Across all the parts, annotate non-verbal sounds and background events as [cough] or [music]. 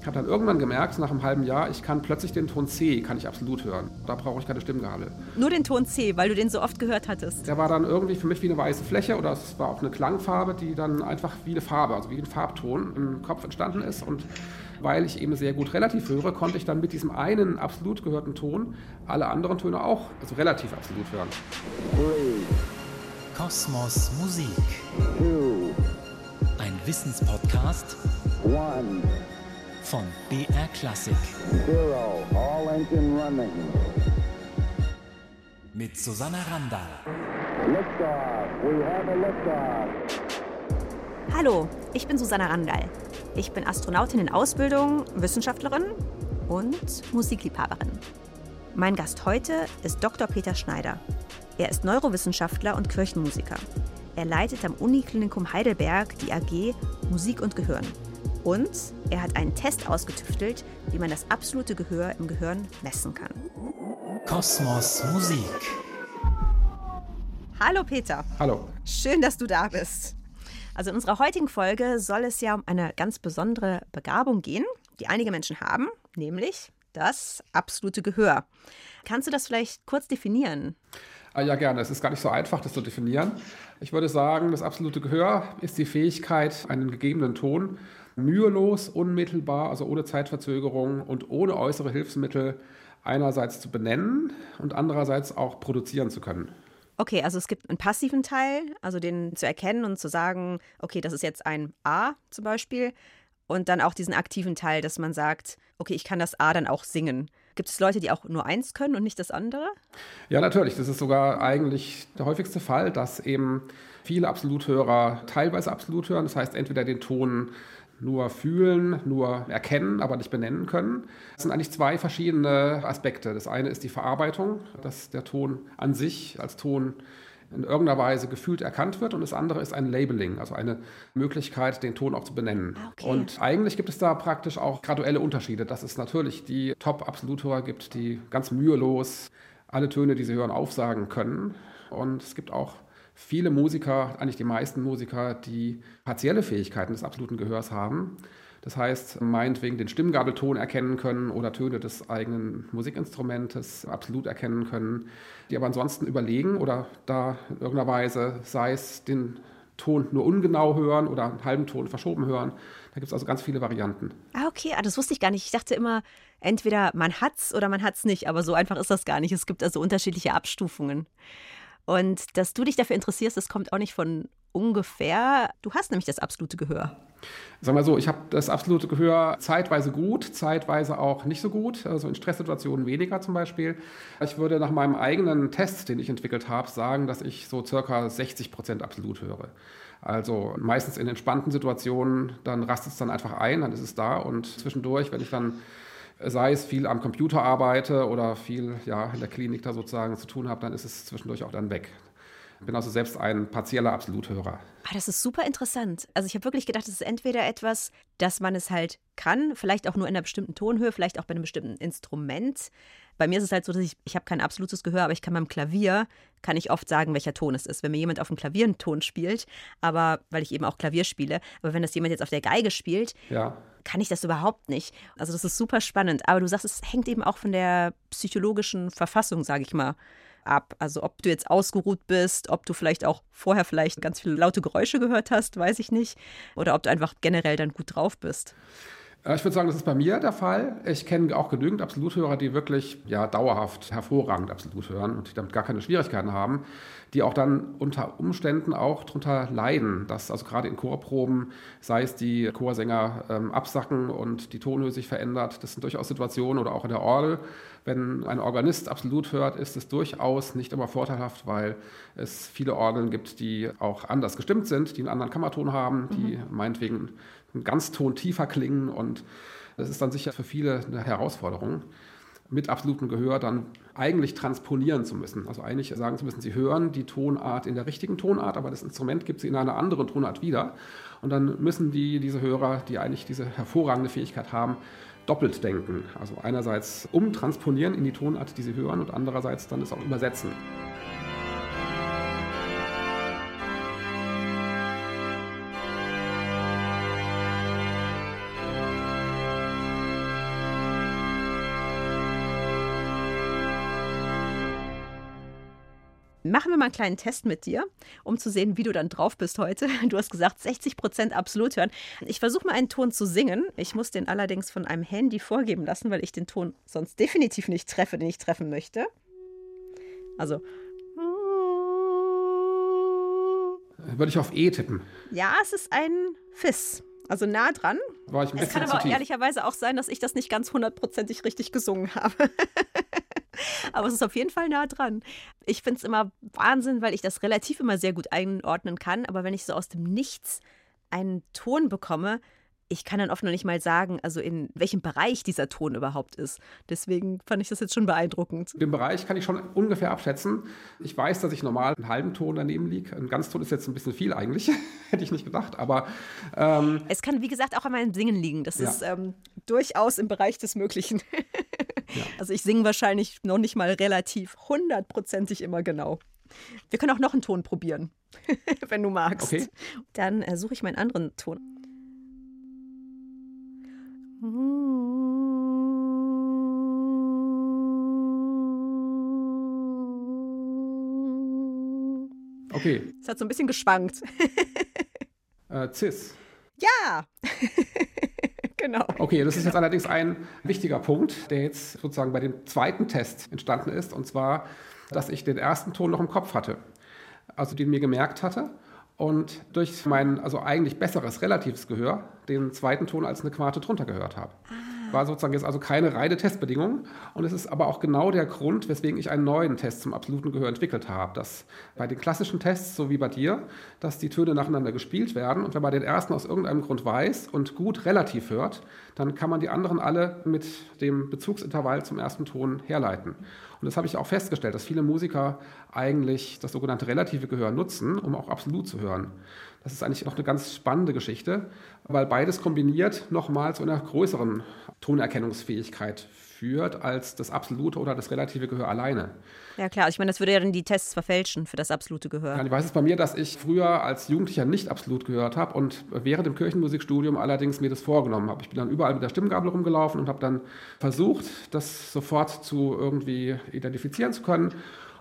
Ich habe dann irgendwann gemerkt, nach einem halben Jahr, ich kann plötzlich den Ton C, kann ich absolut hören. Da brauche ich keine Stimmgabel. Nur den Ton C, weil du den so oft gehört hattest. Der war dann irgendwie für mich wie eine weiße Fläche oder es war auch eine Klangfarbe, die dann einfach wie eine Farbe, also wie ein Farbton im Kopf entstanden ist. Und weil ich eben sehr gut relativ höre, konnte ich dann mit diesem einen absolut gehörten Ton alle anderen Töne auch, also relativ absolut hören. Kosmos Musik. Ein Wissenspodcast one, von BR Klassik. zero. All engine running. Mit Susanna Randall. Liftoff. We have a liftoff. Hallo, ich bin Susanna Randall. Ich bin Astronautin in Ausbildung, Wissenschaftlerin und Musikliebhaberin. Mein Gast heute ist Dr. Peter Schneider. Er ist Neurowissenschaftler und Kirchenmusiker. Er leitet am Uniklinikum Heidelberg die AG Musik und Gehirn. Und er hat einen Test ausgetüftelt, wie man das absolute Gehör im Gehirn messen kann. Kosmos Musik. Hallo Peter, Hallo. schön, dass du da bist. Also in unserer heutigen Folge soll es ja um eine ganz besondere Begabung gehen, die einige Menschen haben, nämlich das absolute Gehör. Kannst du das vielleicht kurz definieren? Ah, Ja, gerne. Es ist gar nicht so einfach, das zu definieren. Ich würde sagen, das absolute Gehör ist die Fähigkeit, einen gegebenen Ton mühelos, unmittelbar, also ohne Zeitverzögerung und ohne äußere Hilfsmittel einerseits zu benennen und andererseits auch produzieren zu können. Okay, also es gibt einen passiven Teil, also den zu erkennen und zu sagen, okay, das ist jetzt ein A zum Beispiel. Und dann auch diesen aktiven Teil, dass man sagt, okay, ich kann das A dann auch singen. Gibt es Leute, die auch nur eins können und nicht das andere? Ja, natürlich. Das ist sogar eigentlich der häufigste Fall, dass eben viele Absoluthörer teilweise absolut hören. Das heißt, entweder den Ton nur fühlen, nur erkennen, aber nicht benennen können. Das sind eigentlich zwei verschiedene Aspekte. Das eine ist die Verarbeitung, dass der Ton an sich als Ton in irgendeiner Weise gefühlt erkannt wird und das andere ist ein Labeling, also eine Möglichkeit, den Ton auch zu benennen. Ah, okay. Und eigentlich gibt es da praktisch auch graduelle Unterschiede, dass es natürlich die Top-Absoluthörer gibt, die ganz mühelos alle Töne, die sie hören, aufsagen können. Und es gibt auch viele Musiker, eigentlich die meisten Musiker, die partielle Fähigkeiten des absoluten Gehörs haben. Das heißt, meinetwegen den Stimmgabelton erkennen können oder Töne des eigenen Musikinstrumentes absolut erkennen können, die aber ansonsten überlegen oder da in irgendeiner Weise, sei es den Ton nur ungenau hören oder einen halben Ton verschoben hören. Da gibt es also ganz viele Varianten. Ah, okay, ah, das wusste ich gar nicht. Ich dachte immer, entweder man hat's oder man hat's nicht, aber so einfach ist das gar nicht. Es gibt also unterschiedliche Abstufungen. Und dass du dich dafür interessierst, das kommt auch nicht von ungefähr. Du hast nämlich das absolute Gehör. Sag mal so, ich habe das absolute Gehör zeitweise gut, zeitweise auch nicht so gut, also in Stresssituationen weniger zum Beispiel. Ich würde nach meinem eigenen Test, den ich entwickelt habe, sagen, dass ich so circa 60 Prozent absolut höre. Also meistens in entspannten Situationen, dann rastet es dann einfach ein, dann ist es da und zwischendurch, wenn ich dann sei es viel am Computer arbeite oder viel ja, in der Klinik da sozusagen zu tun habe, dann ist es zwischendurch auch dann weg. Ich bin also selbst ein partieller Absoluthörer. Ah, das ist super interessant. Also ich habe wirklich gedacht, es ist entweder etwas, dass man es halt kann, vielleicht auch nur in einer bestimmten Tonhöhe, vielleicht auch bei einem bestimmten Instrument. Bei mir ist es halt so, dass ich, ich habe kein absolutes Gehör, aber ich kann beim Klavier, kann ich oft sagen, welcher Ton es ist. Wenn mir jemand auf dem Klavier einen Ton spielt, aber, weil ich eben auch Klavier spiele, aber wenn das jemand jetzt auf der Geige spielt, Ja, kann ich das überhaupt nicht. Also das ist super spannend. Aber du sagst, es hängt eben auch von der psychologischen Verfassung, sage ich mal, ab. Also ob du jetzt ausgeruht bist, ob du vielleicht auch vorher vielleicht ganz viele laute Geräusche gehört hast, weiß ich nicht. Oder ob du einfach generell dann gut drauf bist. Äh, Ich würde sagen, das ist bei mir der Fall. Ich kenne auch genügend Absoluthörer, die wirklich ja, dauerhaft hervorragend absolut hören und die damit gar keine Schwierigkeiten haben, die auch dann unter Umständen auch darunter leiden, dass also gerade in Chorproben, sei es die Chorsänger ähm, absacken und die Tonhöhe sich verändert, das sind durchaus Situationen oder auch in der Orgel, wenn ein Organist absolut hört, ist es durchaus nicht immer vorteilhaft, weil es viele Orgeln gibt, die auch anders gestimmt sind, die einen anderen Kammerton haben, die meinetwegen einen Ganzton tiefer klingen und das ist dann sicher für viele eine Herausforderung, mit absolutem Gehör dann eigentlich transponieren zu müssen. Also eigentlich sagen zu müssen, sie hören die Tonart in der richtigen Tonart, aber das Instrument gibt sie in einer anderen Tonart wieder. Und dann müssen die, diese Hörer, die eigentlich diese hervorragende Fähigkeit haben, doppelt denken. Also einerseits umtransponieren in die Tonart, die sie hören, und andererseits dann es auch übersetzen. Machen wir mal einen kleinen Test mit dir, um zu sehen, wie du dann drauf bist heute. [laughs] Du hast gesagt, 60 Prozent absolut hören. Ich versuche mal einen Ton zu singen. Ich muss den allerdings von einem Handy vorgeben lassen, weil ich den Ton sonst definitiv nicht treffe, den ich treffen möchte. Also. Würde ich auf E tippen. Ja, es ist ein Fiss. Also nah dran. War ich ein Es bisschen kann zu aber ehrlicherweise auch sein, dass ich das nicht ganz hundertprozentig richtig gesungen habe. [laughs] [laughs] aber es ist auf jeden Fall nah dran. Ich finde es immer Wahnsinn, weil ich das relativ immer sehr gut einordnen kann. Aber wenn ich so aus dem Nichts einen Ton bekomme, ich kann dann oft noch nicht mal sagen, also in welchem Bereich dieser Ton überhaupt ist. Deswegen fand ich das jetzt schon beeindruckend. Den Bereich kann ich schon ungefähr abschätzen. Ich weiß, dass ich normal einen halben Ton daneben liege. Ein Ganzton ist jetzt ein bisschen viel eigentlich, [laughs] hätte ich nicht gedacht. Aber ähm, Es kann, wie gesagt, auch an meinem Singen liegen. Das Ja. ist ähm, durchaus im Bereich des Möglichen. [laughs] Also ich singe wahrscheinlich noch nicht mal relativ hundertprozentig immer genau. Wir können auch noch einen Ton probieren, [laughs] wenn du magst. Okay. Dann äh, suche ich meinen anderen Ton. okay, Es hat so ein bisschen geschwankt. [laughs] äh, Cis. Ja! [laughs] genau. Okay, das ist jetzt allerdings ein wichtiger Punkt, der jetzt sozusagen bei dem zweiten Test entstanden ist. Und zwar, dass ich den ersten Ton noch im Kopf hatte. Also den mir gemerkt hatte. Und durch mein, also eigentlich besseres relatives Gehör, den zweiten Ton als eine Quarte drunter gehört habe. War sozusagen jetzt also keine reine Testbedingung. Und es ist aber auch genau der Grund, weswegen ich einen neuen Test zum absoluten Gehör entwickelt habe. Dass bei den klassischen Tests, so wie bei dir, dass die Töne nacheinander gespielt werden. Und wenn man den ersten aus irgendeinem Grund weiß und gut relativ hört, dann kann man die anderen alle mit dem Bezugsintervall zum ersten Ton herleiten. Und das habe ich auch festgestellt, dass viele Musiker eigentlich das sogenannte relative Gehör nutzen, um auch absolut zu hören. Das ist eigentlich noch eine ganz spannende Geschichte, weil beides kombiniert nochmal zu einer größeren Tonerkennungsfähigkeit führt als das absolute oder das relative Gehör alleine. Ja klar, ich meine, das würde ja dann die Tests verfälschen für das absolute Gehör. Ja, ich weiß es bei mir, dass ich früher als Jugendlicher nicht absolut gehört habe und während dem Kirchenmusikstudium allerdings mir das vorgenommen habe. Ich bin dann überall mit der Stimmgabel rumgelaufen und habe dann versucht, das sofort zu irgendwie identifizieren zu können.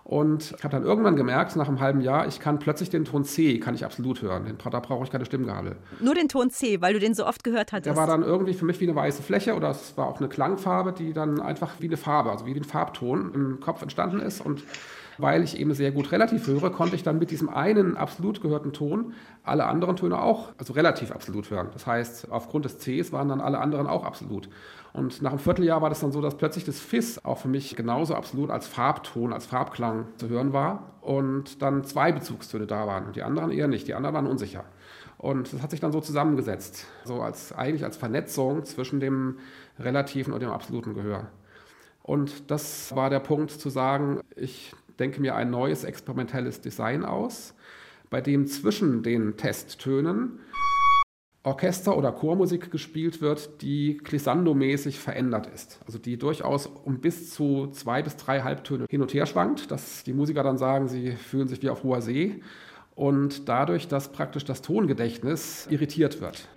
Und ich habe dann irgendwann gemerkt, nach einem halben Jahr, ich kann plötzlich den Ton C, kann ich absolut hören. Den, da brauche ich keine Stimmgabel. Nur den Ton C, weil du den so oft gehört hattest. Der war dann irgendwie für mich wie eine weiße Fläche oder es war auch eine Klangfarbe, die dann einfach wie eine Farbe, also wie den Farbton im Kopf entstanden ist. Und weil ich eben sehr gut relativ höre, konnte ich dann mit diesem einen absolut gehörten Ton alle anderen Töne auch, also relativ absolut hören. Das heißt, aufgrund des Cs waren dann alle anderen auch absolut. Und nach einem Vierteljahr war das dann so, dass plötzlich das Fis auch für mich genauso absolut als Farbton, als Farbklang zu hören war und dann zwei Bezugstöne da waren und die anderen eher nicht. Die anderen waren unsicher. Und das hat sich dann so zusammengesetzt, so als eigentlich als Vernetzung zwischen dem relativen und dem absoluten Gehör. Und das war der Punkt zu sagen, ich denke mir ein neues experimentelles Design aus, bei dem zwischen den Testtönen Orchester- oder Chormusik gespielt wird, die glissandomäßig verändert ist. Also die durchaus um bis zu zwei bis drei Halbtöne hin und her schwankt, dass die Musiker dann sagen, sie fühlen sich wie auf hoher See und dadurch, dass praktisch das Tongedächtnis irritiert wird.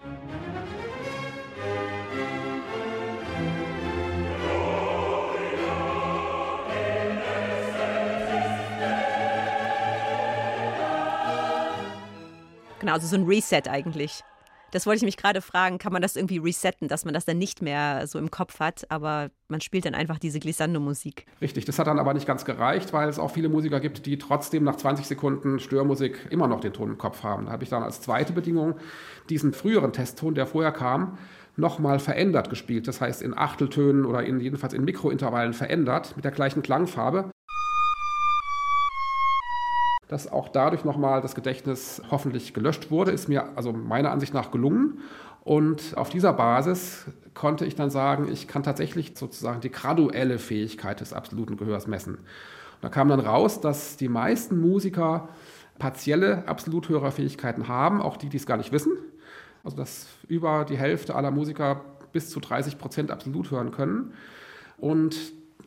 Genau, also so ein Reset eigentlich. Das wollte ich mich gerade fragen, kann man das irgendwie resetten, dass man das dann nicht mehr so im Kopf hat, aber man spielt dann einfach diese Glissando-Musik. Richtig, das hat dann aber nicht ganz gereicht, weil es auch viele Musiker gibt, die trotzdem nach 20 Sekunden Störmusik immer noch den Ton im Kopf haben. Da habe ich dann als zweite Bedingung diesen früheren Testton, der vorher kam, nochmal verändert gespielt. Das heißt in Achteltönen oder in, jedenfalls in Mikrointervallen verändert mit der gleichen Klangfarbe. Dass auch dadurch nochmal das Gedächtnis hoffentlich gelöscht wurde, ist mir also meiner Ansicht nach gelungen. Und auf dieser Basis konnte ich dann sagen, ich kann tatsächlich sozusagen die graduelle Fähigkeit des absoluten Gehörs messen. Und da kam dann raus, dass die meisten Musiker partielle Absoluthörerfähigkeiten haben, auch die, die es gar nicht wissen. Also dass über die Hälfte aller Musiker bis zu 30 Prozent absolut hören können. Und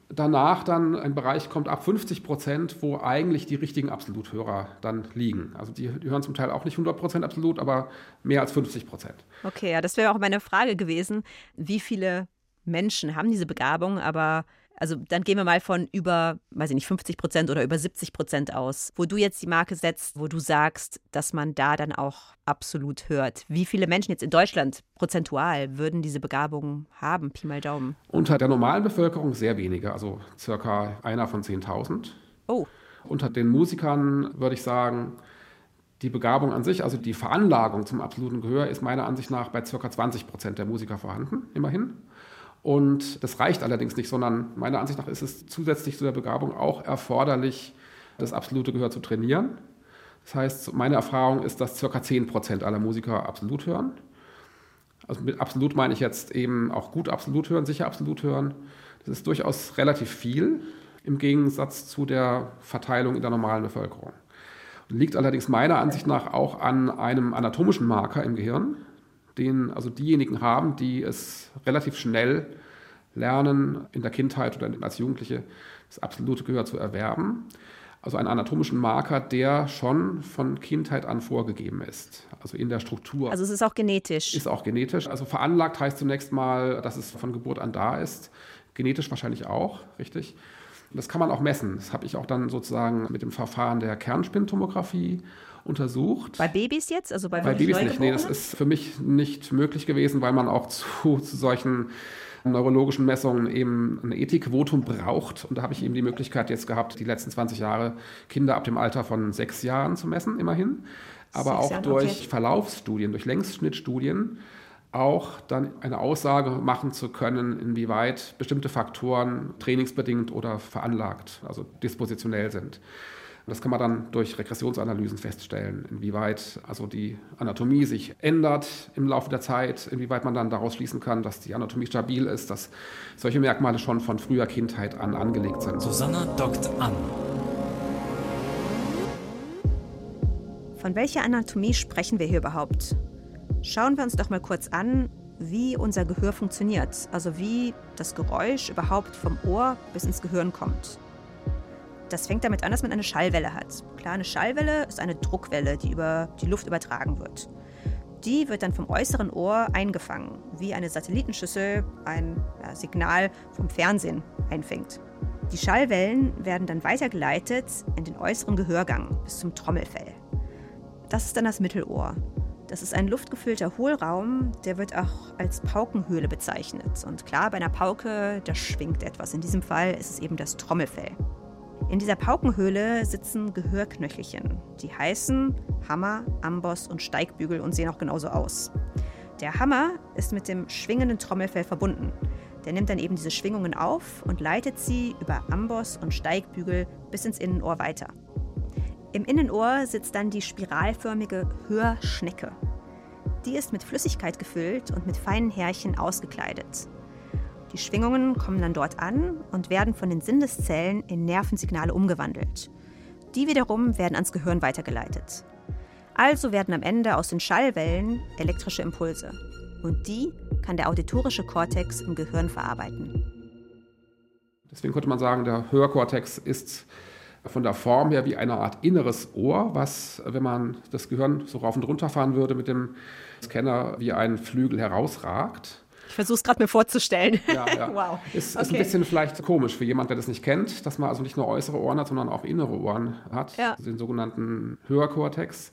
danach dann ein Bereich kommt ab 50 Prozent, wo eigentlich die richtigen Absoluthörer dann liegen. Also die, die hören zum Teil auch nicht 100 Prozent absolut, aber mehr als 50 Prozent. Okay, ja, das wäre auch meine Frage gewesen. Wie viele Menschen haben diese Begabung, aber Also dann gehen wir mal von über, weiß ich nicht, 50 Prozent oder über 70 Prozent aus, wo du jetzt die Marke setzt, wo du sagst, dass man da dann auch absolut hört. Wie viele Menschen jetzt in Deutschland prozentual würden diese Begabung haben, Pi mal Daumen? Unter der normalen Bevölkerung sehr wenige, also circa einer von 10.000. Oh. Unter den Musikern würde ich sagen, die Begabung an sich, also die Veranlagung zum absoluten Gehör, ist meiner Ansicht nach bei ca. 20 Prozent der Musiker vorhanden, immerhin. Und das reicht allerdings nicht, sondern meiner Ansicht nach ist es zusätzlich zu der Begabung auch erforderlich, das absolute Gehör zu trainieren. Das heißt, meine Erfahrung ist, dass ca. 10 Prozent aller Musiker absolut hören. Also mit absolut meine ich jetzt eben auch gut absolut hören, sicher absolut hören. Das ist durchaus relativ viel im Gegensatz zu der Verteilung in der normalen Bevölkerung. Liegt allerdings meiner Ansicht nach auch an einem anatomischen Marker im Gehirn, den also diejenigen haben, die es relativ schnell lernen, in der Kindheit oder als Jugendliche das absolute Gehör zu erwerben. Also einen anatomischen Marker, der schon von Kindheit an vorgegeben ist, also in der Struktur. Also es ist auch genetisch. Ist auch genetisch. Also veranlagt heißt zunächst mal, dass es von Geburt an da ist. Genetisch wahrscheinlich auch, richtig. Das kann man auch messen. Das habe ich auch dann sozusagen mit dem Verfahren der Kernspintomographie untersucht. Bei Babys jetzt? Also bei, bei Babys nicht. Nee, das ist für mich nicht möglich gewesen, weil man auch [laughs] zu, zu solchen neurologischen Messungen eben ein Ethikvotum braucht. Und da habe ich eben die Möglichkeit jetzt gehabt, die letzten 20 Jahre Kinder ab dem Alter von sechs Jahren zu messen, immerhin. Aber sechs auch Jahren, durch okay. Verlaufsstudien, durch Längsschnittstudien auch dann eine Aussage machen zu können, inwieweit bestimmte Faktoren trainingsbedingt oder veranlagt, also dispositionell sind. das kann man dann durch Regressionsanalysen feststellen, inwieweit also die Anatomie sich ändert im Laufe der Zeit, inwieweit man dann daraus schließen kann, dass die Anatomie stabil ist, dass solche Merkmale schon von früher Kindheit an angelegt sind. Susanna dockt an. Von welcher Anatomie sprechen wir hier überhaupt? Schauen wir uns doch mal kurz an, wie unser Gehör funktioniert, also wie das Geräusch überhaupt vom Ohr bis ins Gehirn kommt. Das fängt damit an, dass man eine Schallwelle hat. Klar, eine Schallwelle ist eine Druckwelle, die über die Luft übertragen wird. Die wird dann vom äußeren Ohr eingefangen, wie eine Satellitenschüssel ein ja, Signal vom Fernsehen einfängt. Die Schallwellen werden dann weitergeleitet in den äußeren Gehörgang bis zum Trommelfell. Das ist dann das Mittelohr. Das ist ein luftgefüllter Hohlraum, der wird auch als Paukenhöhle bezeichnet. Und klar, bei einer Pauke, da schwingt etwas. In diesem Fall ist es eben das Trommelfell. In dieser Paukenhöhle sitzen Gehörknöchelchen. Die heißen Hammer, Amboss und Steigbügel und sehen auch genauso aus. Der Hammer ist mit dem schwingenden Trommelfell verbunden. Der nimmt dann eben diese Schwingungen auf und leitet sie über Amboss und Steigbügel bis ins Innenohr weiter. Im Innenohr sitzt dann die spiralförmige Hörschnecke. Die ist mit Flüssigkeit gefüllt und mit feinen Härchen ausgekleidet. Die Schwingungen kommen dann dort an und werden von den Sinneszellen in Nervensignale umgewandelt. Die wiederum werden ans Gehirn weitergeleitet. Also werden am Ende aus den Schallwellen elektrische Impulse. Und die kann der auditorische Kortex im Gehirn verarbeiten. Deswegen könnte man sagen, der Hörkortex ist von der Form her wie eine Art inneres Ohr, was, wenn man das Gehirn so rauf und runter fahren würde mit dem Scanner, wie ein Flügel herausragt. Ich versuche es gerade mir vorzustellen. Ja, ja. [laughs] wow. Ist, okay. ist ein bisschen vielleicht komisch für jemanden, der das nicht kennt, dass man also nicht nur äußere Ohren hat, sondern auch innere Ohren hat, ja. den sogenannten Hörkortex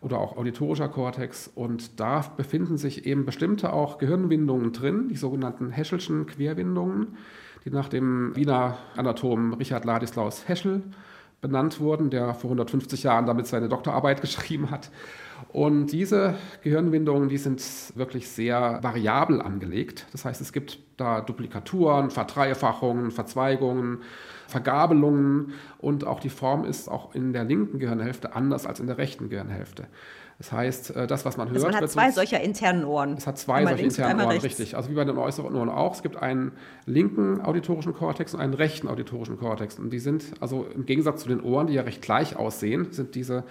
oder auch auditorischer Kortex. Und da befinden sich eben bestimmte auch Gehirnwindungen drin, die sogenannten Heschelschen Querwindungen die nach dem Wiener Anatomen Richard Ladislaus Heschel benannt wurden, der vor 150 Jahren damit seine Doktorarbeit [laughs] geschrieben hat. Und diese Gehirnwindungen, die sind wirklich sehr variabel angelegt. Das heißt, es gibt da Duplikaturen, Verdreifachungen, Verzweigungen, Vergabelungen und auch die Form ist auch in der linken Gehirnhälfte anders als in der rechten Gehirnhälfte. Das heißt, äh, das, was man hört. Also man hat zwei solcher internen Ohren. Es hat zwei solche internen Ohren, rechts. richtig. Also wie bei den äußeren Ohren auch. Es gibt einen linken auditorischen Kortex und einen rechten auditorischen Kortex. Und die sind, also im Gegensatz zu den Ohren, die ja recht gleich aussehen, sind diese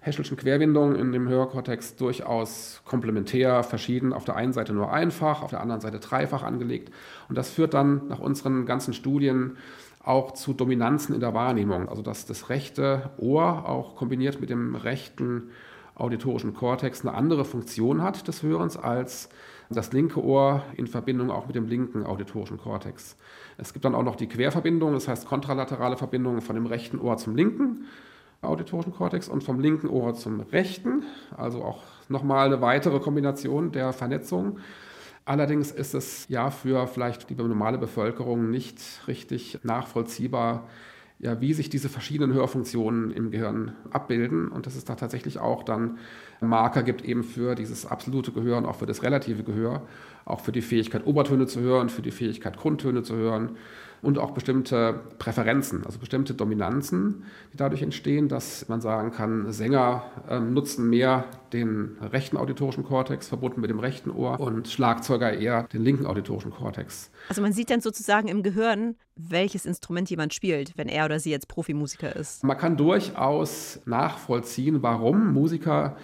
Heschelschen Querwindungen in dem Hörkortex durchaus komplementär, verschieden. Auf der einen Seite nur einfach, auf der anderen Seite dreifach angelegt. Und das führt dann nach unseren ganzen Studien auch zu Dominanzen in der Wahrnehmung. Also dass das rechte Ohr auch kombiniert mit dem rechten auditorischen Kortex eine andere Funktion hat des Hörens als das linke Ohr in Verbindung auch mit dem linken auditorischen Kortex. Es gibt dann auch noch die Querverbindung, das heißt kontralaterale Verbindung von dem rechten Ohr zum linken auditorischen Kortex und vom linken Ohr zum rechten, also auch nochmal eine weitere Kombination der Vernetzung. Allerdings ist es ja für vielleicht die normale Bevölkerung nicht richtig nachvollziehbar, ja, wie sich diese verschiedenen Hörfunktionen im Gehirn abbilden und dass es da tatsächlich auch dann Marker gibt eben für dieses absolute Gehör und auch für das relative Gehör, auch für die Fähigkeit Obertöne zu hören, für die Fähigkeit Grundtöne zu hören und auch bestimmte Präferenzen, also bestimmte Dominanzen, die dadurch entstehen, dass man sagen kann, Sänger äh, nutzen mehr den rechten auditorischen Kortex verbunden mit dem rechten Ohr und Schlagzeuger eher den linken auditorischen Kortex. Also man sieht dann sozusagen im Gehirn, welches Instrument jemand spielt, wenn er oder sie jetzt Profimusiker ist. Man kann durchaus nachvollziehen, warum Musiker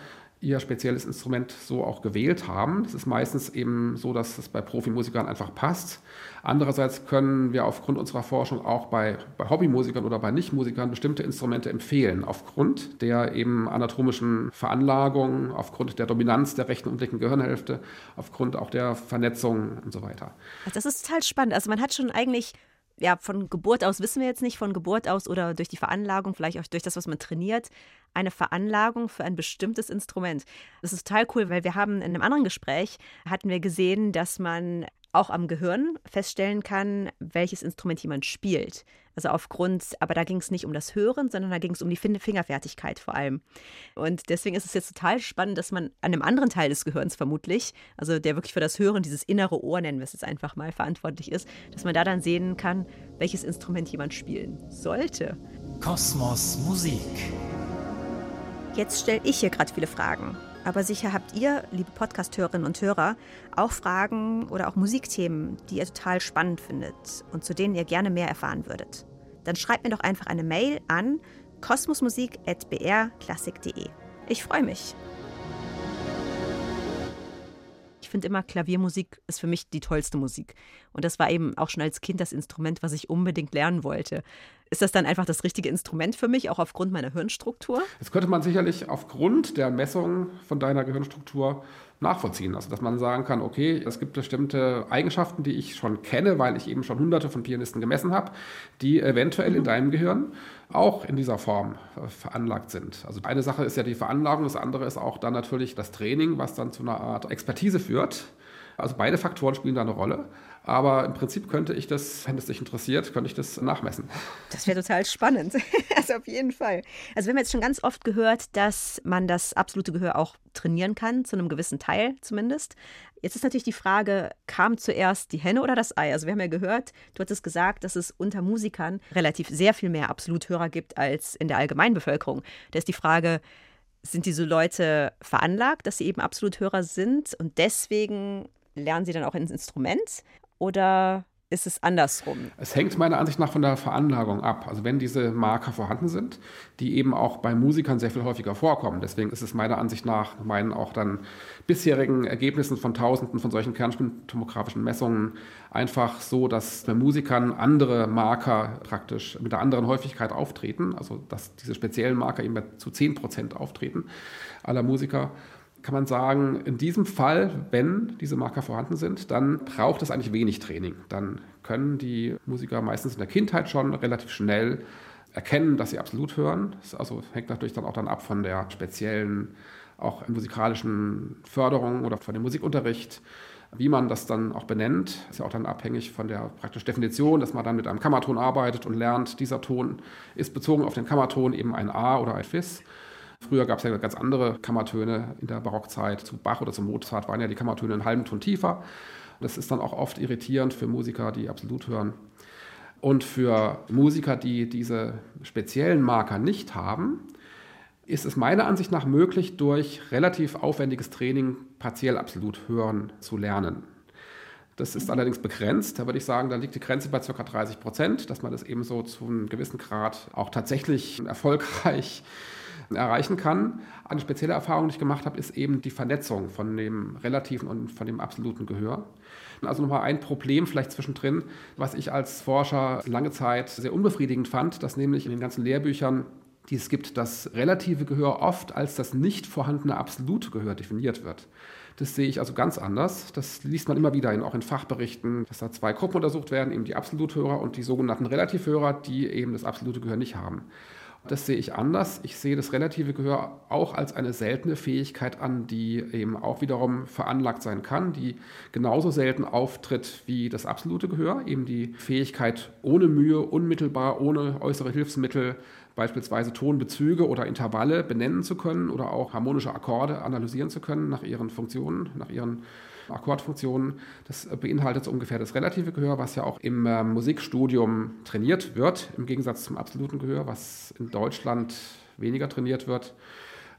ihr spezielles Instrument so auch gewählt haben. Es ist meistens eben so, dass es bei Profimusikern einfach passt. Andererseits können wir aufgrund unserer Forschung auch bei, bei Hobbymusikern oder bei Nichtmusikern bestimmte Instrumente empfehlen, aufgrund der eben anatomischen Veranlagung, aufgrund der Dominanz der rechten und linken Gehirnhälfte, aufgrund auch der Vernetzung und so weiter. Das ist total spannend. Also man hat schon eigentlich ja, von Geburt aus wissen wir jetzt nicht, von Geburt aus oder durch die Veranlagung, vielleicht auch durch das, was man trainiert, eine Veranlagung für ein bestimmtes Instrument. Das ist total cool, weil wir haben in einem anderen Gespräch hatten wir gesehen, dass man auch am Gehirn feststellen kann, welches Instrument jemand spielt. Also aufgrund, aber da ging es nicht um das Hören, sondern da ging es um die Fingerfertigkeit vor allem. Und deswegen ist es jetzt total spannend, dass man an einem anderen Teil des Gehirns vermutlich, also der wirklich für das Hören, dieses innere Ohr nennen wir es jetzt einfach mal, verantwortlich ist, dass man da dann sehen kann, welches Instrument jemand spielen sollte. Kosmos Musik. Jetzt stelle ich hier gerade viele Fragen. Aber sicher habt ihr, liebe Podcast-Hörerinnen und Hörer, auch Fragen oder auch Musikthemen, die ihr total spannend findet und zu denen ihr gerne mehr erfahren würdet. Dann schreibt mir doch einfach eine Mail an kosmosmusik.brklassik.de. Ich freue mich. Ich finde immer, Klaviermusik ist für mich die tollste Musik. Und das war eben auch schon als Kind das Instrument, was ich unbedingt lernen wollte. Ist das dann einfach das richtige Instrument für mich, auch aufgrund meiner Hirnstruktur? Das könnte man sicherlich aufgrund der Messung von deiner Gehirnstruktur nachvollziehen. Also dass man sagen kann, okay, es gibt bestimmte Eigenschaften, die ich schon kenne, weil ich eben schon hunderte von Pianisten gemessen habe, die eventuell mhm. in deinem Gehirn auch in dieser Form äh, veranlagt sind. Also eine Sache ist ja die Veranlagung, das andere ist auch dann natürlich das Training, was dann zu einer Art Expertise führt. Also beide Faktoren spielen da eine Rolle. Aber im Prinzip könnte ich das, wenn es dich interessiert, könnte ich das nachmessen. Das wäre total spannend. [laughs] also auf jeden Fall. Also wir haben jetzt schon ganz oft gehört, dass man das absolute Gehör auch trainieren kann, zu einem gewissen Teil zumindest. Jetzt ist natürlich die Frage, kam zuerst die Henne oder das Ei? Also wir haben ja gehört, du hattest gesagt, dass es unter Musikern relativ sehr viel mehr Absoluthörer gibt als in der Allgemeinbevölkerung. Da ist die Frage, sind diese Leute veranlagt, dass sie eben Absoluthörer sind und deswegen lernen sie dann auch ins Instrument? Oder ist es andersrum? Es hängt meiner Ansicht nach von der Veranlagung ab. Also wenn diese Marker vorhanden sind, die eben auch bei Musikern sehr viel häufiger vorkommen. Deswegen ist es meiner Ansicht nach, meinen auch dann bisherigen Ergebnissen von Tausenden von solchen kernspintomografischen Messungen einfach so, dass bei Musikern andere Marker praktisch mit einer anderen Häufigkeit auftreten. Also dass diese speziellen Marker eben zu 10 Prozent auftreten aller Musiker kann man sagen, in diesem Fall, wenn diese Marker vorhanden sind, dann braucht es eigentlich wenig Training. Dann können die Musiker meistens in der Kindheit schon relativ schnell erkennen, dass sie absolut hören. Das also hängt natürlich dann auch dann ab von der speziellen, auch musikalischen Förderung oder von dem Musikunterricht. Wie man das dann auch benennt, ist ja auch dann abhängig von der praktischen Definition, dass man dann mit einem Kammerton arbeitet und lernt, dieser Ton ist bezogen auf den Kammerton eben ein A oder ein Fis. Früher gab es ja ganz andere Kammertöne in der Barockzeit. Zu Bach oder zu Mozart waren ja die Kammertöne einen halben Ton tiefer. Das ist dann auch oft irritierend für Musiker, die absolut hören. Und für Musiker, die diese speziellen Marker nicht haben, ist es meiner Ansicht nach möglich, durch relativ aufwendiges Training partiell absolut hören zu lernen. Das ist allerdings begrenzt. Da würde ich sagen, da liegt die Grenze bei ca. 30 Prozent, dass man das eben so zu einem gewissen Grad auch tatsächlich erfolgreich erreichen kann. Eine spezielle Erfahrung, die ich gemacht habe, ist eben die Vernetzung von dem relativen und von dem absoluten Gehör. Also nochmal ein Problem vielleicht zwischendrin, was ich als Forscher lange Zeit sehr unbefriedigend fand, dass nämlich in den ganzen Lehrbüchern die es gibt, das relative Gehör oft als das nicht vorhandene absolute Gehör definiert wird. Das sehe ich also ganz anders. Das liest man immer wieder in, auch in Fachberichten, dass da zwei Gruppen untersucht werden, eben die Absoluthörer und die sogenannten Relativhörer, die eben das absolute Gehör nicht haben. Das sehe ich anders. Ich sehe das relative Gehör auch als eine seltene Fähigkeit an, die eben auch wiederum veranlagt sein kann, die genauso selten auftritt wie das absolute Gehör, eben die Fähigkeit ohne Mühe, unmittelbar, ohne äußere Hilfsmittel beispielsweise Tonbezüge oder Intervalle benennen zu können oder auch harmonische Akkorde analysieren zu können nach ihren Funktionen, nach ihren Akkordfunktionen. Das beinhaltet so ungefähr das relative Gehör, was ja auch im äh, Musikstudium trainiert wird, im Gegensatz zum absoluten Gehör, was in Deutschland weniger trainiert wird.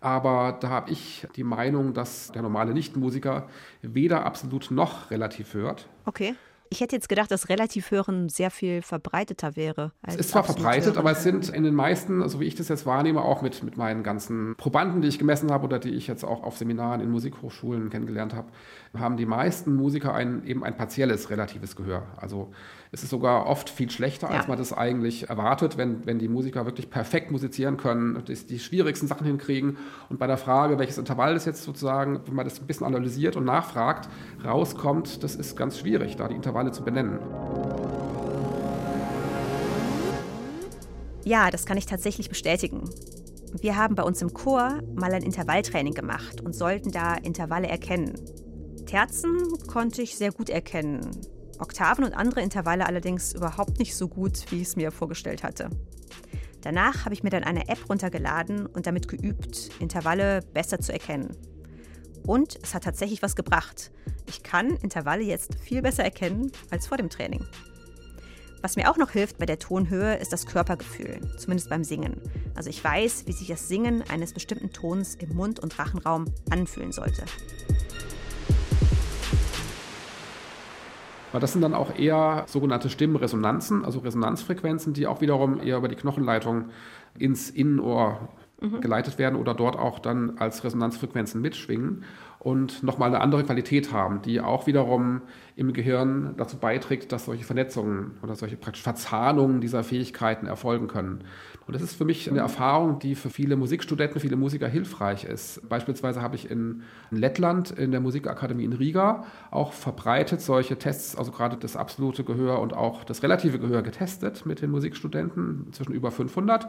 Aber da habe ich die Meinung, dass der normale Nichtmusiker weder absolut noch relativ hört. Okay. Ich hätte jetzt gedacht, dass Relativhören sehr viel verbreiteter wäre. es ist zwar verbreitet, aber es sind in den meisten, so also wie ich das jetzt wahrnehme, auch mit, mit meinen ganzen Probanden, die ich gemessen habe oder die ich jetzt auch auf Seminaren in Musikhochschulen kennengelernt habe, haben die meisten Musiker ein, eben ein partielles relatives Gehör. Also es ist sogar oft viel schlechter, als ja. man das eigentlich erwartet, wenn, wenn die Musiker wirklich perfekt musizieren können, die, die schwierigsten Sachen hinkriegen und bei der Frage, welches Intervall das jetzt sozusagen, wenn man das ein bisschen analysiert und nachfragt, rauskommt, das ist ganz schwierig, da die Intervalle zu benennen. Ja, das kann ich tatsächlich bestätigen. Wir haben bei uns im Chor mal ein Intervalltraining gemacht und sollten da Intervalle erkennen. Terzen konnte ich sehr gut erkennen, Oktaven und andere Intervalle allerdings überhaupt nicht so gut, wie ich es mir vorgestellt hatte. Danach habe ich mir dann eine App runtergeladen und damit geübt, Intervalle besser zu erkennen. Und es hat tatsächlich was gebracht. Ich kann Intervalle jetzt viel besser erkennen als vor dem Training. Was mir auch noch hilft bei der Tonhöhe, ist das Körpergefühl, zumindest beim Singen. Also ich weiß, wie sich das Singen eines bestimmten Tons im Mund- und Rachenraum anfühlen sollte. Weil das sind dann auch eher sogenannte Stimmresonanzen, also Resonanzfrequenzen, die auch wiederum eher über die Knochenleitung ins Innenohr mhm. geleitet werden oder dort auch dann als Resonanzfrequenzen mitschwingen und nochmal eine andere Qualität haben, die auch wiederum im Gehirn dazu beiträgt, dass solche Vernetzungen oder solche praktisch Verzahnungen dieser Fähigkeiten erfolgen können. Und das ist für mich eine Erfahrung, die für viele Musikstudenten, viele Musiker hilfreich ist. Beispielsweise habe ich in Lettland in der Musikakademie in Riga auch verbreitet solche Tests, also gerade das absolute Gehör und auch das relative Gehör getestet mit den Musikstudenten, zwischen über 500.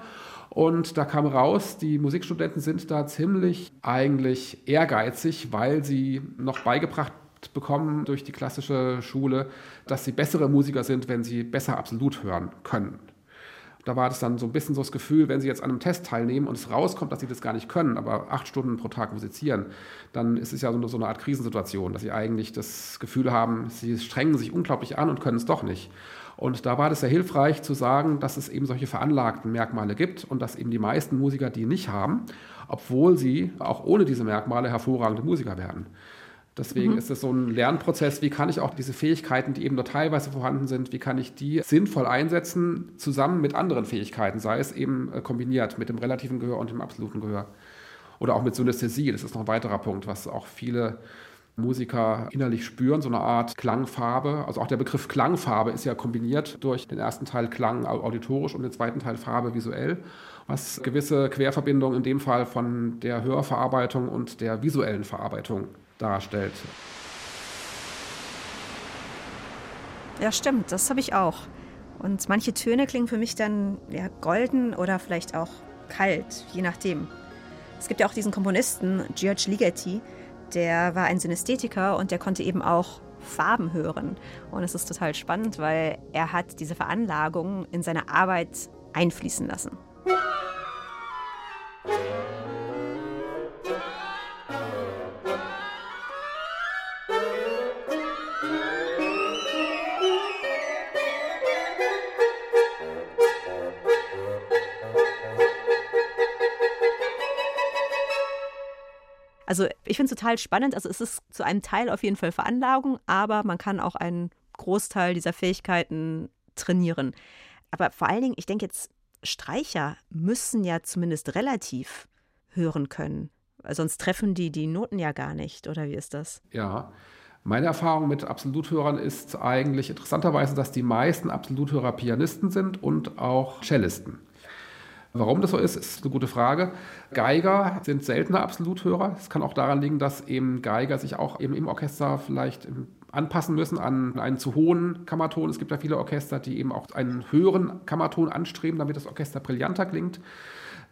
Und da kam raus, die Musikstudenten sind da ziemlich eigentlich ehrgeizig, weil sie noch beigebracht bekommen durch die klassische Schule, dass sie bessere Musiker sind, wenn sie besser absolut hören können. Da war das dann so ein bisschen so das Gefühl, wenn Sie jetzt an einem Test teilnehmen und es rauskommt, dass Sie das gar nicht können, aber acht Stunden pro Tag musizieren, dann ist es ja so eine Art Krisensituation, dass Sie eigentlich das Gefühl haben, Sie strengen sich unglaublich an und können es doch nicht. Und da war das sehr hilfreich zu sagen, dass es eben solche veranlagten Merkmale gibt und dass eben die meisten Musiker die nicht haben, obwohl sie auch ohne diese Merkmale hervorragende Musiker werden. Deswegen mhm. ist es so ein Lernprozess, wie kann ich auch diese Fähigkeiten, die eben nur teilweise vorhanden sind, wie kann ich die sinnvoll einsetzen, zusammen mit anderen Fähigkeiten, sei es eben äh, kombiniert mit dem relativen Gehör und dem absoluten Gehör. Oder auch mit Synästhesie, das ist noch ein weiterer Punkt, was auch viele Musiker innerlich spüren, so eine Art Klangfarbe. Also auch der Begriff Klangfarbe ist ja kombiniert durch den ersten Teil Klang auditorisch und den zweiten Teil Farbe visuell, was gewisse Querverbindungen in dem Fall von der Hörverarbeitung und der visuellen Verarbeitung darstellt. Ja, stimmt, das habe ich auch. Und manche Töne klingen für mich dann ja, golden oder vielleicht auch kalt, je nachdem. Es gibt ja auch diesen Komponisten, George Ligeti, der war ein Synästhetiker und der konnte eben auch Farben hören. Und es ist total spannend, weil er hat diese Veranlagung in seine Arbeit einfließen lassen. Ich finde es total spannend. Also es ist zu einem Teil auf jeden Fall Veranlagung, aber man kann auch einen Großteil dieser Fähigkeiten trainieren. Aber vor allen Dingen, ich denke jetzt, Streicher müssen ja zumindest relativ hören können. Sonst treffen die die Noten ja gar nicht, oder wie ist das? Ja, meine Erfahrung mit Absoluthörern ist eigentlich interessanterweise, dass die meisten Absoluthörer Pianisten sind und auch Cellisten. Warum das so ist, ist eine gute Frage. Geiger sind seltener Absoluthörer. Es kann auch daran liegen, dass eben Geiger sich auch eben im Orchester vielleicht anpassen müssen an einen zu hohen Kammerton. Es gibt ja viele Orchester, die eben auch einen höheren Kammerton anstreben, damit das Orchester brillanter klingt.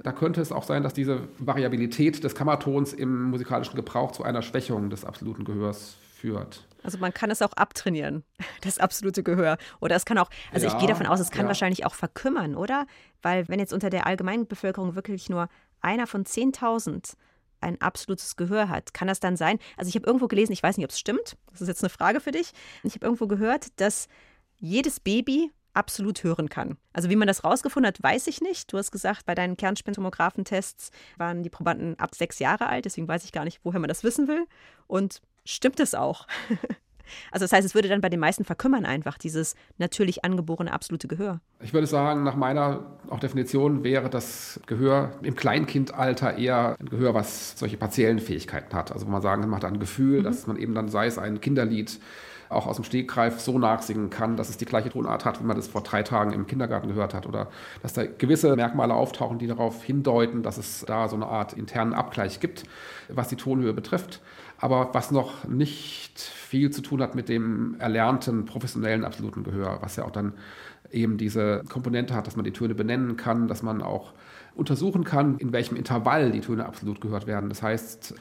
Da könnte es auch sein, dass diese Variabilität des Kammertons im musikalischen Gebrauch zu einer Schwächung des absoluten Gehörs führt. Also man kann es auch abtrainieren, [laughs] das absolute Gehör. Oder es kann auch, also ja, ich gehe davon aus, es kann ja. wahrscheinlich auch verkümmern, oder? Weil wenn jetzt unter der allgemeinen Bevölkerung wirklich nur einer von 10.000 ein absolutes Gehör hat, kann das dann sein? Also ich habe irgendwo gelesen, ich weiß nicht, ob es stimmt, das ist jetzt eine Frage für dich. Ich habe irgendwo gehört, dass jedes Baby absolut hören kann. Also wie man das rausgefunden hat, weiß ich nicht. Du hast gesagt, bei deinen Kernspintomographentests waren die Probanden ab sechs Jahre alt, deswegen weiß ich gar nicht, woher man das wissen will. Und stimmt es auch? [laughs] Also das heißt, es würde dann bei den meisten verkümmern einfach, dieses natürlich angeborene absolute Gehör. Ich würde sagen, nach meiner auch Definition wäre das Gehör im Kleinkindalter eher ein Gehör, was solche partiellen Fähigkeiten hat. Also wo man sagen kann, man hat ein Gefühl, mhm. dass man eben dann, sei es ein Kinderlied, auch aus dem Stegreif so nachsingen kann, dass es die gleiche Tonart hat, wie man das vor drei Tagen im Kindergarten gehört hat. Oder dass da gewisse Merkmale auftauchen, die darauf hindeuten, dass es da so eine Art internen Abgleich gibt, was die Tonhöhe betrifft. Aber was noch nicht viel zu tun hat mit dem erlernten professionellen absoluten Gehör, was ja auch dann eben diese Komponente hat, dass man die Töne benennen kann, dass man auch untersuchen kann, in welchem Intervall die Töne absolut gehört werden. Das heißt,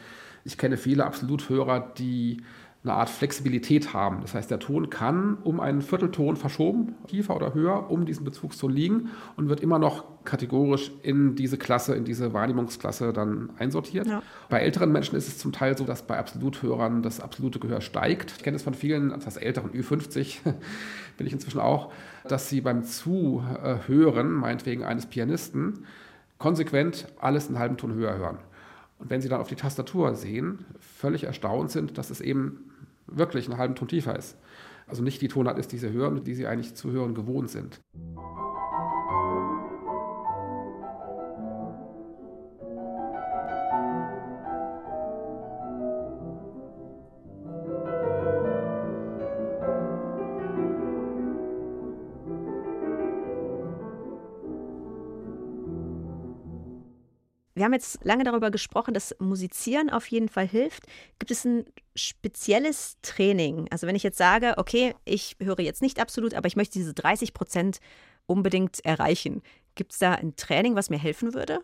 ich kenne viele Absoluthörer, die eine Art Flexibilität haben. Das heißt, der Ton kann um einen Viertelton verschoben, tiefer oder höher, um diesen Bezugston liegen und wird immer noch kategorisch in diese Klasse, in diese Wahrnehmungsklasse dann einsortiert. Ja. Bei älteren Menschen ist es zum Teil so, dass bei Absoluthörern das absolute Gehör steigt. Ich kenne es von vielen, das älteren Ü50 [laughs] bin ich inzwischen auch, dass sie beim Zuhören, meinetwegen eines Pianisten, konsequent alles einen halben Ton höher hören. Und wenn Sie dann auf die Tastatur sehen, völlig erstaunt sind, dass es eben wirklich einen halben Ton tiefer ist. Also nicht die Tonart ist, die Sie hören, die Sie eigentlich zu hören gewohnt sind. Wir haben jetzt lange darüber gesprochen, dass Musizieren auf jeden Fall hilft. Gibt es ein spezielles Training? Also wenn ich jetzt sage, okay, ich höre jetzt nicht absolut, aber ich möchte diese 30 Prozent unbedingt erreichen. Gibt es da ein Training, was mir helfen würde?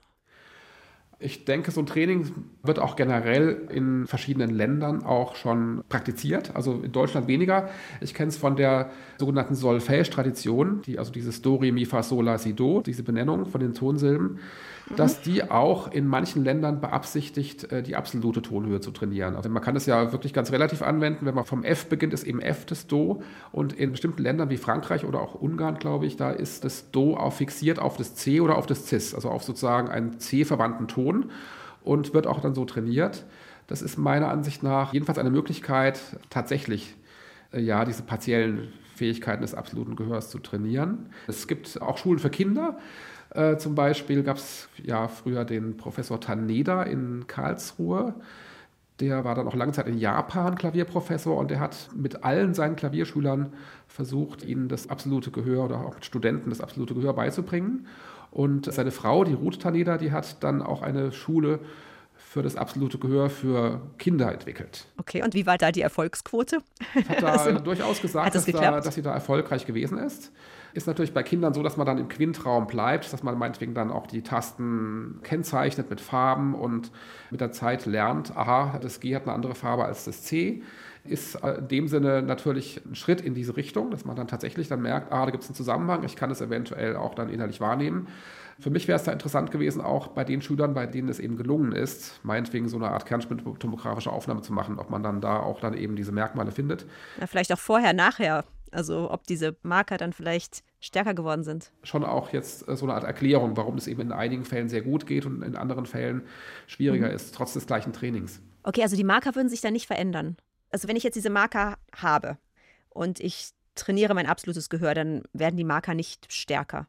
Ich denke, so ein Training wird auch generell in verschiedenen Ländern auch schon praktiziert. Also in Deutschland weniger. Ich kenne es von der sogenannten Solfège-Tradition, die, also dieses Do, Re, Mi, Fa, Sol, La, Si, Do, diese Benennung von den Tonsilben dass die auch in manchen Ländern beabsichtigt, äh, die absolute Tonhöhe zu trainieren. Also man kann es ja wirklich ganz relativ anwenden. Wenn man vom F beginnt, ist eben F das Do. Und in bestimmten Ländern wie Frankreich oder auch Ungarn, glaube ich, da ist das Do auch fixiert auf das C oder auf das Cis, also auf sozusagen einen C-verwandten Ton und wird auch dann so trainiert. Das ist meiner Ansicht nach jedenfalls eine Möglichkeit, tatsächlich äh, ja diese partiellen Fähigkeiten des absoluten Gehörs zu trainieren. Es gibt auch Schulen für Kinder. Äh, zum Beispiel gab es ja früher den Professor Taneda in Karlsruhe. Der war dann auch lange Zeit in Japan Klavierprofessor und der hat mit allen seinen Klavierschülern versucht, ihnen das absolute Gehör oder auch mit Studenten das absolute Gehör beizubringen. Und seine Frau, die Ruth Taneda, die hat dann auch eine Schule für das absolute Gehör für Kinder entwickelt. Okay, und wie war da die Erfolgsquote? Hat da [laughs] also, durchaus gesagt, dass, da, dass sie da erfolgreich gewesen ist. Ist natürlich bei Kindern so, dass man dann im Quintraum bleibt, dass man meinetwegen dann auch die Tasten kennzeichnet mit Farben und mit der Zeit lernt, aha, das G hat eine andere Farbe als das C. Ist in dem Sinne natürlich ein Schritt in diese Richtung, dass man dann tatsächlich dann merkt, ah, da gibt es einen Zusammenhang, ich kann es eventuell auch dann innerlich wahrnehmen. Für mich wäre es da interessant gewesen, auch bei den Schülern, bei denen es eben gelungen ist, meinetwegen so eine Art kernspintomografische Aufnahme zu machen, ob man dann da auch dann eben diese Merkmale findet. Ja, vielleicht auch vorher, nachher also ob diese Marker dann vielleicht stärker geworden sind. Schon auch jetzt äh, so eine Art Erklärung, warum es eben in einigen Fällen sehr gut geht und in anderen Fällen schwieriger mhm. ist, trotz des gleichen Trainings. Okay, also die Marker würden sich dann nicht verändern. Also wenn ich jetzt diese Marker habe und ich trainiere mein absolutes Gehör, dann werden die Marker nicht stärker.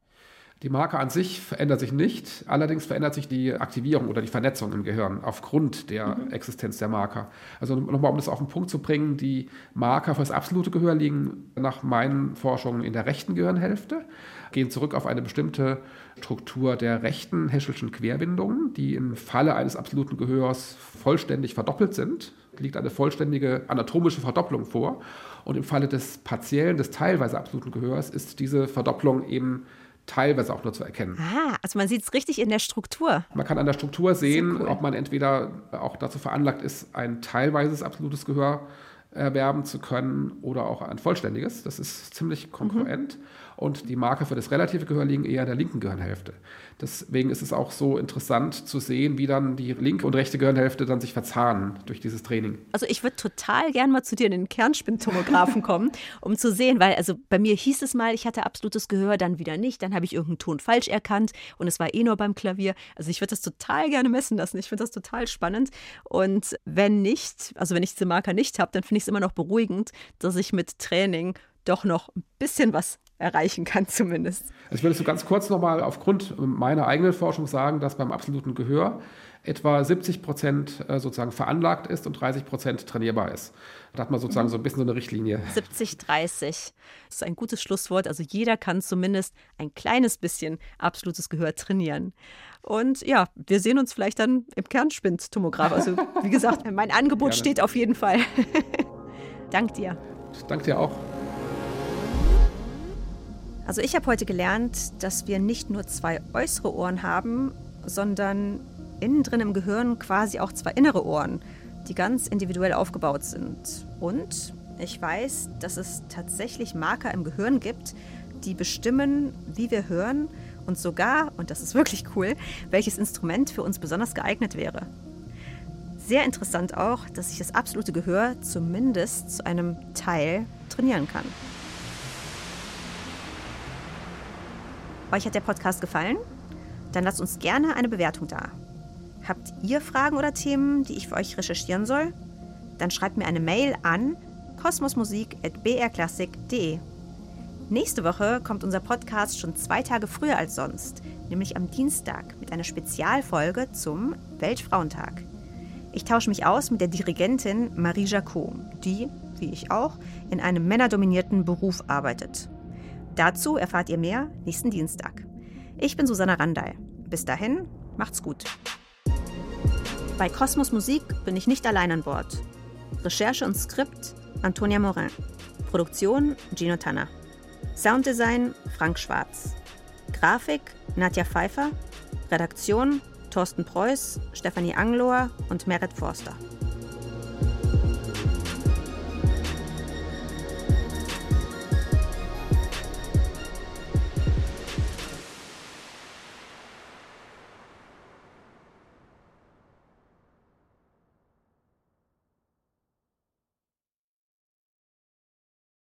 Die Marke an sich verändert sich nicht, allerdings verändert sich die Aktivierung oder die Vernetzung im Gehirn aufgrund der mhm. Existenz der Marker. Also nochmal, um das auf den Punkt zu bringen, die Marker für das absolute Gehör liegen nach meinen Forschungen in der rechten Gehirnhälfte, gehen zurück auf eine bestimmte Struktur der rechten Heschelschen Querbindungen, die im Falle eines absoluten Gehörs vollständig verdoppelt sind. Liegt eine vollständige anatomische Verdopplung vor. Und im Falle des partiellen, des teilweise absoluten Gehörs ist diese Verdopplung eben teilweise auch nur zu erkennen. Ah, also man sieht es richtig in der Struktur. Man kann an der Struktur sehen, cool. ob man entweder auch dazu veranlagt ist, ein teilweises absolutes Gehör erwerben zu können oder auch ein vollständiges. Das ist ziemlich konkurrent. Mhm und die Marker für das relative Gehör liegen eher in der linken Gehirnhälfte. Deswegen ist es auch so interessant zu sehen, wie dann die linke und rechte Gehirnhälfte dann sich verzahnen durch dieses Training. Also ich würde total gern mal zu dir in den Kernspintomographen kommen, [laughs] um zu sehen, weil also bei mir hieß es mal, ich hatte absolutes Gehör, dann wieder nicht, dann habe ich irgendeinen Ton falsch erkannt und es war eh nur beim Klavier. Also ich würde das total gerne messen lassen. Ich finde das total spannend und wenn nicht, also wenn ich diese Marker nicht habe, dann finde ich es immer noch beruhigend, dass ich mit Training doch noch ein bisschen was erreichen kann zumindest. Also ich würde so ganz kurz nochmal aufgrund meiner eigenen Forschung sagen, dass beim absoluten Gehör etwa 70 Prozent äh, sozusagen veranlagt ist und 30 Prozent trainierbar ist. Da hat man sozusagen so ein bisschen so eine Richtlinie. 70, 30. Das ist ein gutes Schlusswort. Also jeder kann zumindest ein kleines bisschen absolutes Gehör trainieren. Und ja, wir sehen uns vielleicht dann im Kernspintomograph. Also wie gesagt, [laughs] mein Angebot Gerne. steht auf jeden Fall. [laughs] Dank dir. Dank dir auch. Also ich habe heute gelernt, dass wir nicht nur zwei äußere Ohren haben, sondern innen drin im Gehirn quasi auch zwei innere Ohren, die ganz individuell aufgebaut sind. Und ich weiß, dass es tatsächlich Marker im Gehirn gibt, die bestimmen, wie wir hören und sogar, und das ist wirklich cool, welches Instrument für uns besonders geeignet wäre. Sehr interessant auch, dass ich das absolute Gehör zumindest zu einem Teil trainieren kann. Euch hat der Podcast gefallen? Dann lasst uns gerne eine Bewertung da. Habt ihr Fragen oder Themen, die ich für euch recherchieren soll? Dann schreibt mir eine Mail an kosmosmusik.brklassik.de. Nächste Woche kommt unser Podcast schon zwei Tage früher als sonst, nämlich am Dienstag mit einer Spezialfolge zum Weltfrauentag. Ich tausche mich aus mit der Dirigentin Marie Jacot, die, wie ich auch, in einem männerdominierten Beruf arbeitet. Dazu erfahrt ihr mehr nächsten Dienstag. Ich bin Susanna Randall. Bis dahin, macht's gut. Bei Kosmos Musik bin ich nicht allein an Bord. Recherche und Skript Antonia Morin. Produktion Gino Tanner. Sounddesign Frank Schwarz. Grafik Nadja Pfeiffer. Redaktion Thorsten Preuß, Stefanie Anglohr und Merit Forster.